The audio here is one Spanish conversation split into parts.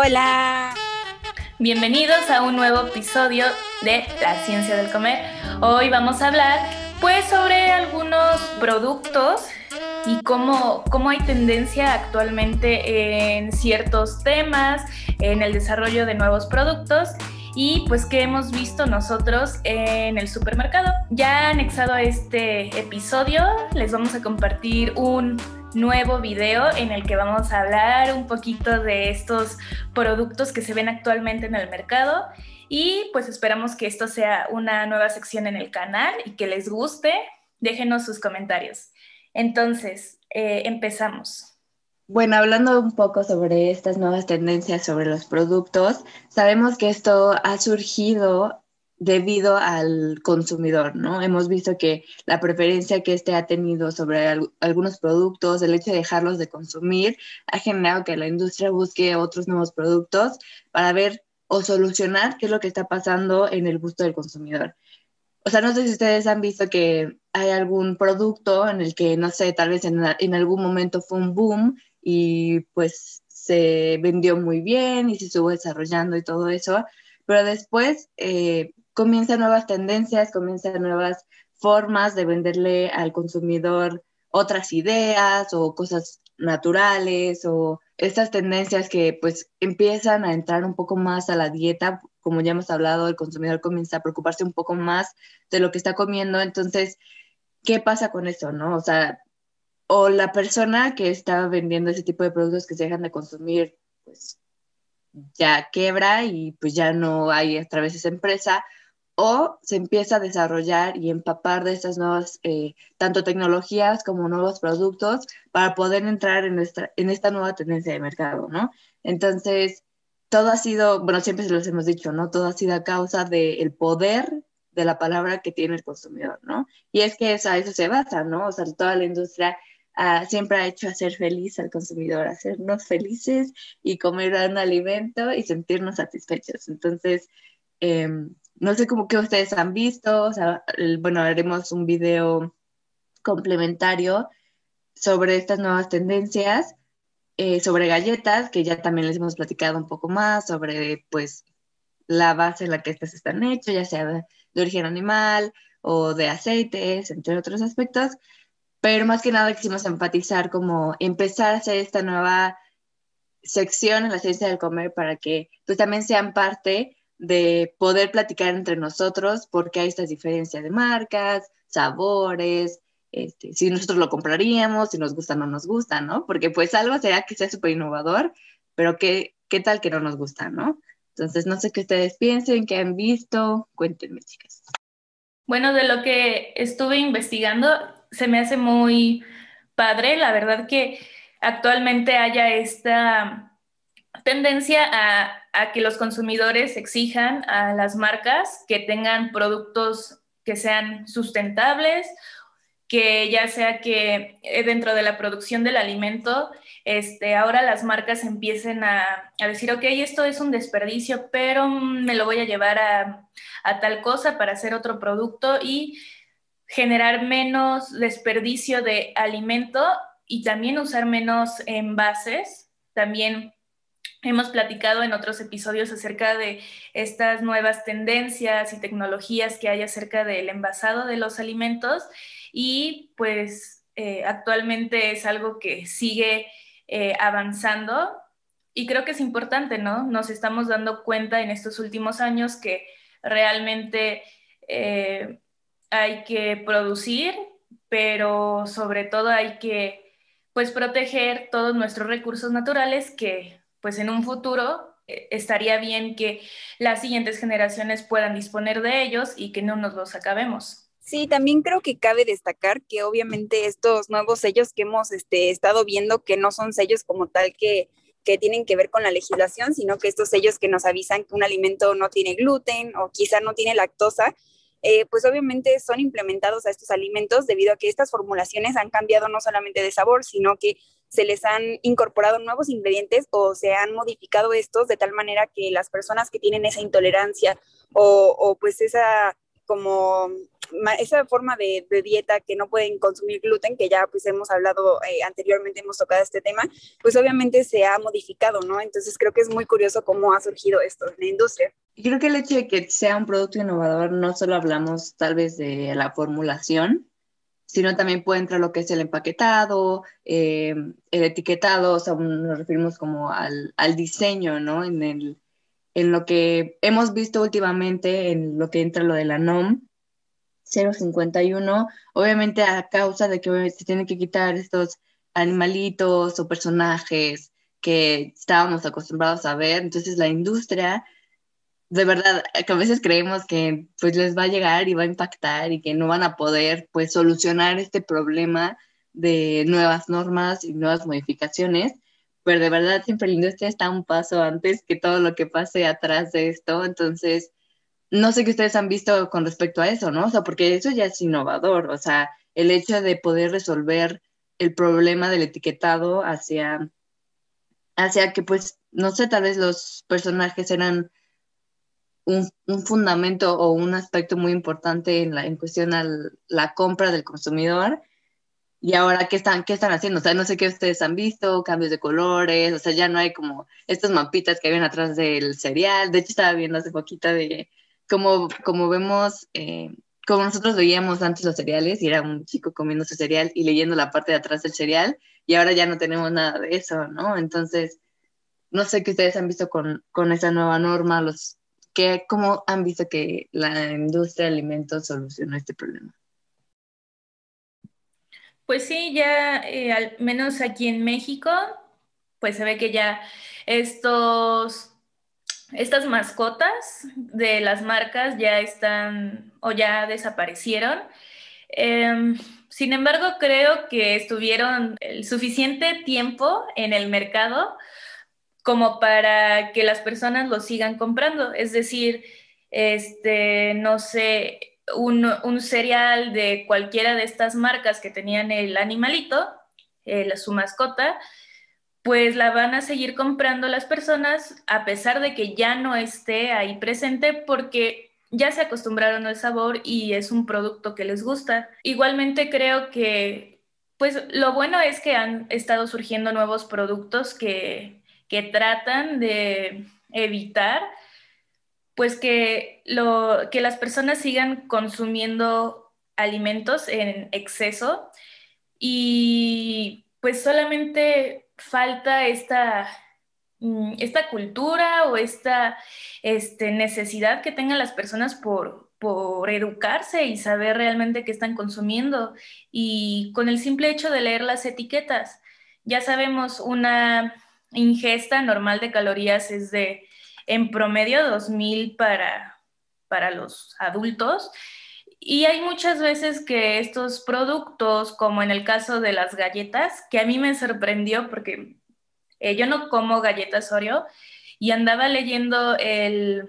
Hola. Bienvenidos a un nuevo episodio de La Ciencia del Comer. Hoy vamos a hablar pues sobre algunos productos y cómo, cómo hay tendencia actualmente en ciertos temas, en el desarrollo de nuevos productos y pues qué hemos visto nosotros en el supermercado. Ya anexado a este episodio les vamos a compartir un nuevo video en el que vamos a hablar un poquito de estos productos que se ven actualmente en el mercado y pues esperamos que esto sea una nueva sección en el canal y que les guste. Déjenos sus comentarios. Entonces, eh, empezamos. Bueno, hablando un poco sobre estas nuevas tendencias sobre los productos, sabemos que esto ha surgido debido al consumidor, ¿no? Hemos visto que la preferencia que este ha tenido sobre algunos productos, el hecho de dejarlos de consumir, ha generado que la industria busque otros nuevos productos para ver o solucionar qué es lo que está pasando en el gusto del consumidor. O sea, no sé si ustedes han visto que hay algún producto en el que, no sé, tal vez en, en algún momento fue un boom y pues se vendió muy bien y se estuvo desarrollando y todo eso, pero después eh, comienzan nuevas tendencias, comienzan nuevas formas de venderle al consumidor otras ideas o cosas naturales o estas tendencias que pues empiezan a entrar un poco más a la dieta, como ya hemos hablado, el consumidor comienza a preocuparse un poco más de lo que está comiendo, entonces, ¿qué pasa con eso, no? O sea, o la persona que está vendiendo ese tipo de productos que se dejan de consumir, pues ya quebra y pues ya no hay otra vez esa empresa, o se empieza a desarrollar y empapar de estas nuevas, eh, tanto tecnologías como nuevos productos para poder entrar en, nuestra, en esta nueva tendencia de mercado, ¿no? Entonces, todo ha sido, bueno, siempre se los hemos dicho, ¿no? Todo ha sido a causa del poder de la palabra que tiene el consumidor, ¿no? Y es que a eso se basa, ¿no? O sea, toda la industria ah, siempre ha hecho hacer feliz al consumidor, hacernos felices y comer un alimento y sentirnos satisfechos. Entonces, eh, no sé cómo que ustedes han visto, o sea, bueno, haremos un video complementario sobre estas nuevas tendencias, eh, sobre galletas, que ya también les hemos platicado un poco más, sobre pues la base en la que estas están hechas, ya sea de, origen animal o de aceites, entre otros aspectos, pero más que nada quisimos enfatizar como empezar a hacer esta nueva sección en la ciencia del comer para que pues también sean parte de poder platicar entre nosotros porque hay estas diferencias de marcas, sabores, este, si nosotros lo compraríamos, si nos gusta o no nos gusta, ¿no? Porque pues algo será que sea súper innovador, pero ¿qué, ¿qué tal que no nos gusta, ¿no? Entonces, no sé qué ustedes piensen, qué han visto, cuéntenme, chicas. Bueno, de lo que estuve investigando, se me hace muy padre, la verdad que actualmente haya esta tendencia a a que los consumidores exijan a las marcas que tengan productos que sean sustentables, que ya sea que eh, dentro de la producción del alimento, este, ahora las marcas empiecen a, decir, ok, esto es un desperdicio, pero me lo voy a llevar a, a tal cosa para hacer otro producto y generar menos desperdicio de alimento y también usar menos envases, también Hemos platicado en otros episodios acerca de estas nuevas tendencias y tecnologías que hay acerca del envasado de los alimentos y pues eh, actualmente es algo que sigue eh, avanzando y creo que es importante, ¿no? Nos estamos dando cuenta en estos últimos años que realmente eh, hay que producir, pero sobre todo hay que pues proteger todos nuestros recursos naturales que pues en un futuro eh, estaría bien que las siguientes generaciones puedan disponer de ellos y que no nos los acabemos. Sí, también creo que cabe destacar que obviamente estos nuevos sellos que hemos este, estado viendo, que no son sellos como tal que, que tienen que ver con la legislación, sino que estos sellos que nos avisan que un alimento no tiene gluten o quizá no tiene lactosa, eh, pues obviamente son implementados a estos alimentos debido a que estas formulaciones han cambiado no solamente de sabor, sino que se les han incorporado nuevos ingredientes o se han modificado estos de tal manera que las personas que tienen esa intolerancia o, pues esa como esa forma de, dieta que no pueden consumir gluten, que ya pues hemos hablado eh, anteriormente, hemos tocado este tema, pues obviamente se ha modificado, ¿no? Entonces creo que es muy curioso cómo ha surgido esto en la industria. Y creo que el hecho de que sea un producto innovador, no solo hablamos tal vez de la formulación, sino también puede entrar lo que es el empaquetado, eh, el etiquetado, o sea, nos referimos como al, al diseño, ¿no? En el en lo que hemos visto últimamente, en lo que entra lo de la NOM 051, obviamente a causa de que se tienen que quitar estos animalitos o personajes que estábamos acostumbrados a ver, entonces la industria, de verdad, que a veces creemos que pues les va a llegar y va a impactar y que no van a poder pues solucionar este problema de nuevas normas y nuevas modificaciones, pero de verdad siempre la industria está un paso antes que todo lo que pase atrás de esto, entonces no sé qué ustedes han visto con respecto a eso, ¿no? O sea, porque eso ya es innovador, o sea, el hecho de poder resolver el problema del etiquetado hacia, hacia que, pues, no sé, tal vez los personajes eran un, fundamento o un aspecto muy importante en, la, en cuestión a la compra del consumidor y ahora, ¿qué están, ¿qué están haciendo? O sea, no sé qué ustedes han visto, cambios de colores, o sea, ya no hay como estas mapitas que habían atrás del cereal. De hecho, estaba viendo hace poquito de como, como vemos, eh, como nosotros veíamos antes los cereales y era un chico comiendo su cereal y leyendo la parte de atrás del cereal y ahora ya no tenemos nada de eso, ¿no? Entonces, no sé qué ustedes han visto con, con esa nueva norma, los, ¿cómo han visto que la industria de alimentos solucionó este problema? Pues sí, ya eh, al menos aquí en México, pues se ve que ya estos, estas mascotas de las marcas ya están o ya desaparecieron. Em, sin embargo, creo que estuvieron el suficiente tiempo en el mercado como para que las personas lo sigan comprando. Es decir, este, no sé, un, cereal de cualquiera de estas marcas que tenían el animalito, su mascota, pues la van a seguir comprando las personas a pesar de que ya no esté ahí presente porque ya se acostumbraron al sabor y es un producto que les gusta. Igualmente creo que, pues lo bueno es que han estado surgiendo nuevos productos que, que tratan de evitar pues que, lo, que las personas sigan consumiendo alimentos en exceso y pues solamente falta esta, mm, esta cultura o esta este, necesidad que tengan las personas por, por educarse y saber realmente qué están consumiendo. Y con el simple hecho de leer las etiquetas, ya sabemos una ingesta normal de calorías es de en promedio 2.000 para, para los adultos. Y hay muchas veces que estos productos, como en el caso de las galletas, que a mí me sorprendió porque eh, yo no como galletas Oreo y andaba leyendo el,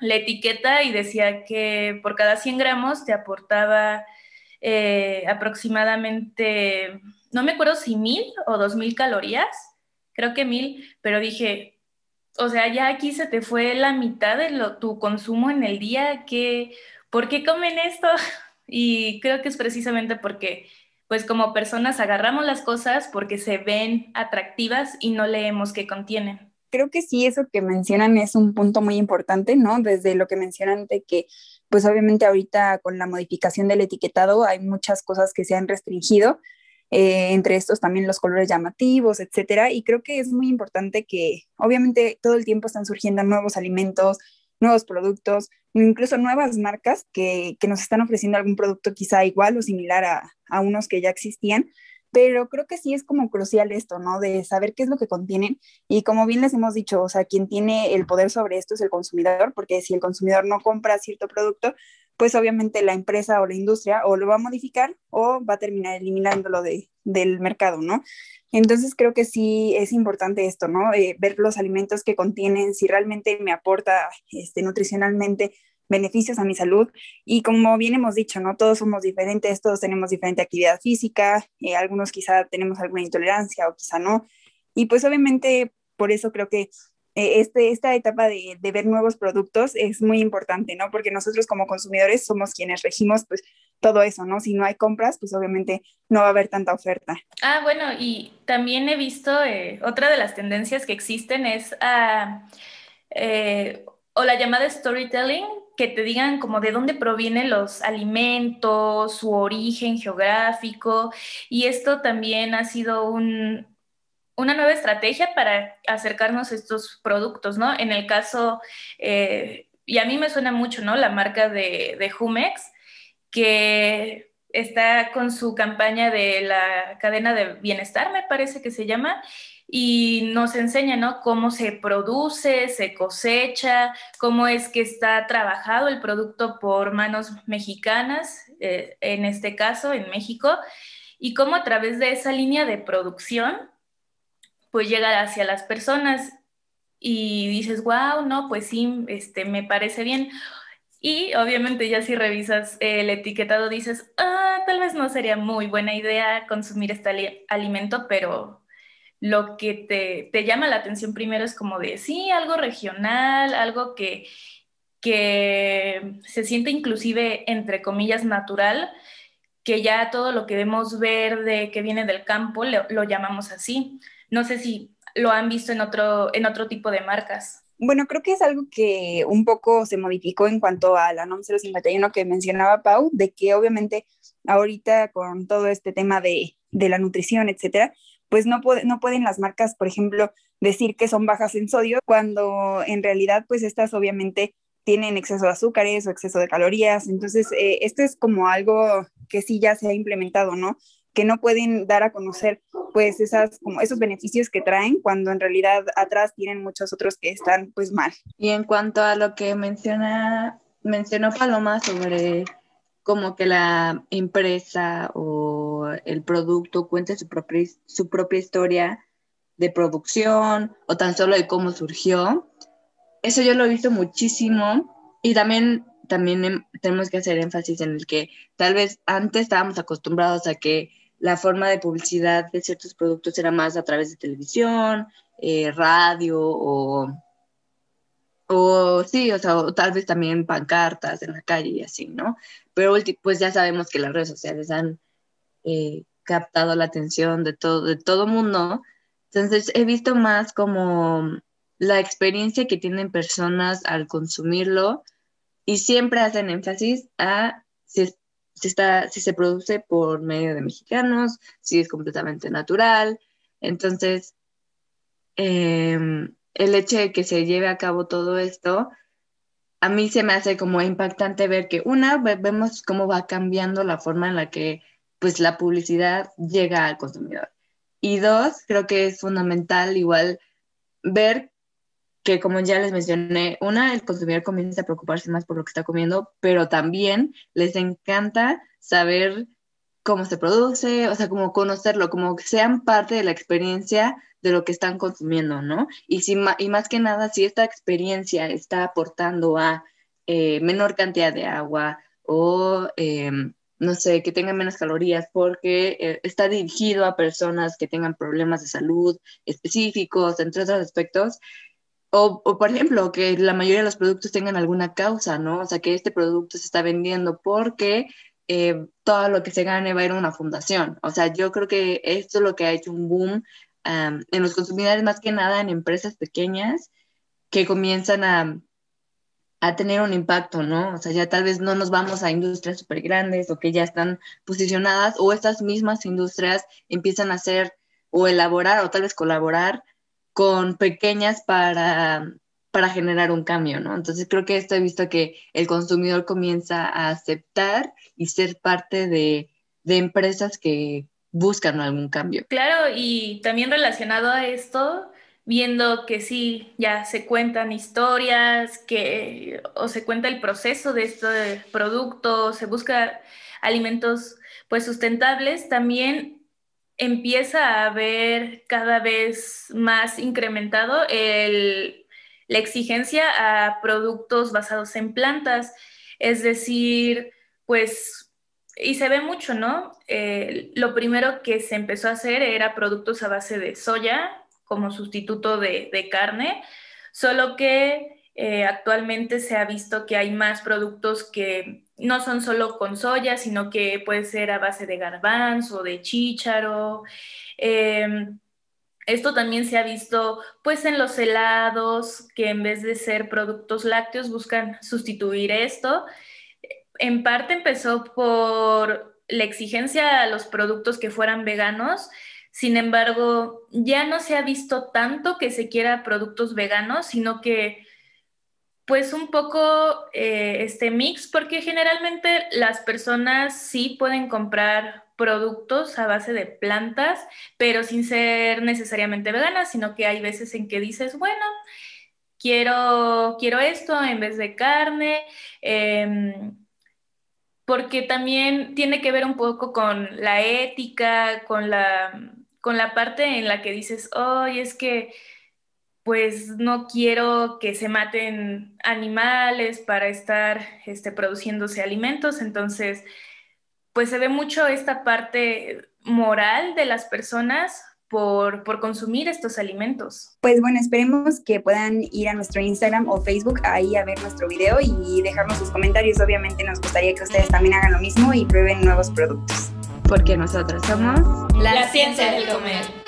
la etiqueta y decía que por cada 100 gramos te aportaba eh, aproximadamente, no me acuerdo si mil o dos mil calorías, creo que mil, pero dije, o sea, ya aquí se te fue la mitad de lo, tu consumo en el día, que, ¿por qué comen esto? Y creo que es precisamente porque, pues como personas agarramos las cosas porque se ven atractivas y no leemos qué contienen. Creo que sí, eso que mencionan es un punto muy importante, ¿no? Desde lo que mencionan de que, pues obviamente ahorita con la modificación del etiquetado hay muchas cosas que se han restringido, eh, entre estos también los colores llamativos, etcétera. Y creo que es muy importante que obviamente todo el tiempo están surgiendo nuevos alimentos, nuevos productos, incluso nuevas marcas que, que nos están ofreciendo algún producto quizá igual o similar a, a unos que ya existían. Pero creo que sí es como crucial esto, ¿no? De saber qué es lo que contienen. Y como bien les hemos dicho, o sea, quien tiene el poder sobre esto es el consumidor, porque si el consumidor no compra cierto producto, pues obviamente la empresa o la industria o lo va a modificar o va a terminar eliminándolo de, del mercado, ¿no? Entonces creo que sí es importante esto, ¿no? Eh, ver los alimentos que contienen, si realmente me aporta este, nutricionalmente beneficios a mi salud. Y como bien hemos dicho, ¿no? Todos somos diferentes, todos tenemos diferente actividad física, eh, algunos quizá tenemos alguna intolerancia o quizá no. Y pues obviamente por eso creo que eh, este, esta etapa de, de, ver nuevos productos es muy importante, ¿no? Porque nosotros como consumidores somos quienes regimos pues todo eso, ¿no? Si no hay compras, pues obviamente no va a haber tanta oferta. Ah, bueno, y también he visto, eh, otra de las tendencias que existen es a, eh, o la llamada storytelling, que te digan como de dónde provienen los alimentos, su origen geográfico, y esto también ha sido un, una nueva estrategia para acercarnos a estos productos, ¿no? En el caso, eh, y a mí me suena mucho, ¿no? La marca de, de que está con su campaña de la cadena de bienestar, me parece que se llama, y nos enseña, ¿no? Cómo se produce, se cosecha, cómo es que está trabajado el producto por manos mexicanas, eh, en este caso, en México, y cómo a través de esa línea de producción, pues llega hacia las personas y dices, wow, no, pues sí, este, me parece bien. Y obviamente ya si revisas el etiquetado dices, ah, tal vez no sería muy buena idea consumir este alimento, pero lo que te, te, llama la atención primero es como de, sí, algo regional, algo que, que se siente inclusive, entre comillas, natural, que ya todo lo que vemos verde, que viene del campo, lo, llamamos así. No sé si lo han visto en otro, en otro tipo de marcas. Bueno, creo que es algo que un poco se modificó en cuanto a la NOM 051 que mencionaba Pau, de que obviamente ahorita con todo este tema de, de la nutrición, etcétera, pues no, no pueden las marcas, por ejemplo, decir que son bajas en sodio, cuando en realidad pues estas obviamente tienen exceso de azúcares o exceso de calorías. Entonces, eh, esto es como algo que sí ya se ha implementado, ¿no? que no pueden dar a conocer pues esas como esos beneficios que traen cuando en realidad atrás tienen muchos otros que están pues mal. Y en cuanto a lo que menciona mencionó Paloma sobre como que la empresa o el producto cuente su propia, su propia historia de producción o tan solo de cómo surgió. Eso yo lo he visto muchísimo y también, también tenemos que hacer énfasis en el que tal vez antes estábamos acostumbrados a que la forma de publicidad de ciertos productos era más a través de televisión, eh, radio o, o sí, o sea, tal vez también pancartas en la calle y así, ¿no? Pero pues ya sabemos que las redes sociales han eh, captado la atención de todo, de todo mundo. Entonces he visto más como la experiencia que tienen personas al consumirlo y siempre hacen énfasis a si está, si se produce por medio de mexicanos, si es completamente natural. Entonces, em, el hecho de que se lleve a cabo todo esto, a mí se me hace como impactante ver que una, vemos cómo va cambiando la forma en la que pues la publicidad llega al consumidor. Y dos, creo que es fundamental igual ver que como ya les mencioné, una, el consumidor comienza a preocuparse más por lo que está comiendo, pero también les encanta saber cómo se produce, o sea, como conocerlo, como que sean parte de la experiencia de lo que están consumiendo, ¿no? Y, si, y más que nada, si esta experiencia está aportando a eh, menor cantidad de agua o, em, no sé, que tenga menos calorías porque eh, está dirigido a personas que tengan problemas de salud específicos, entre otros aspectos, o, por ejemplo, que la mayoría de los productos tengan alguna causa, ¿no? O sea, que este producto se está vendiendo porque eh, todo lo que se gane va a ir a una fundación. O sea, yo creo que esto es lo que ha hecho un boom en los consumidores, más que nada en empresas pequeñas que comienzan a, a tener un impacto, ¿no? O sea, ya tal vez no nos vamos a industrias súper grandes o que ya están posicionadas o estas mismas industrias empiezan a hacer o elaborar o tal vez colaborar con pequeñas para, para generar un cambio, ¿no? Entonces creo que esto he visto que el consumidor comienza a aceptar y ser parte de, de empresas que buscan algún cambio. Claro, y también relacionado a esto, viendo que sí, ya se cuentan historias, que o se cuenta el proceso de este producto, se busca alimentos pues sustentables, también empieza a haber cada vez más incrementado la exigencia a productos basados en plantas, es decir, pues, y se ve mucho, ¿no? Eh, lo primero que se empezó a hacer era productos a base de soya como sustituto de, carne, solo que eh, actualmente se ha visto que hay más productos que no son solo con soya, sino que puede ser a base de garbanzo, de chícharo. Em, esto también se ha visto pues en los helados, que en vez de ser productos lácteos buscan sustituir esto. En parte empezó por la exigencia a los productos que fueran veganos, sin embargo, ya no se ha visto tanto que se quiera productos veganos, sino que pues un poco eh, este mix, porque generalmente las personas sí pueden comprar productos a base de plantas, pero sin ser necesariamente veganas, sino que hay veces en que dices, bueno, quiero, quiero esto en vez de carne, em, porque también tiene que ver un poco con la ética, con la, con la parte en la que dices, hoy es que pues no quiero que se maten animales para estar este, produciéndose alimentos, entonces pues se ve mucho esta parte moral de las personas por, por, consumir estos alimentos. Pues bueno, esperemos que puedan ir a nuestro Instagram o Facebook ahí a ver nuestro video y dejarnos sus comentarios. Obviamente nos gustaría que ustedes también hagan lo mismo y prueben nuevos productos. Porque nosotros somos la ciencia del comer.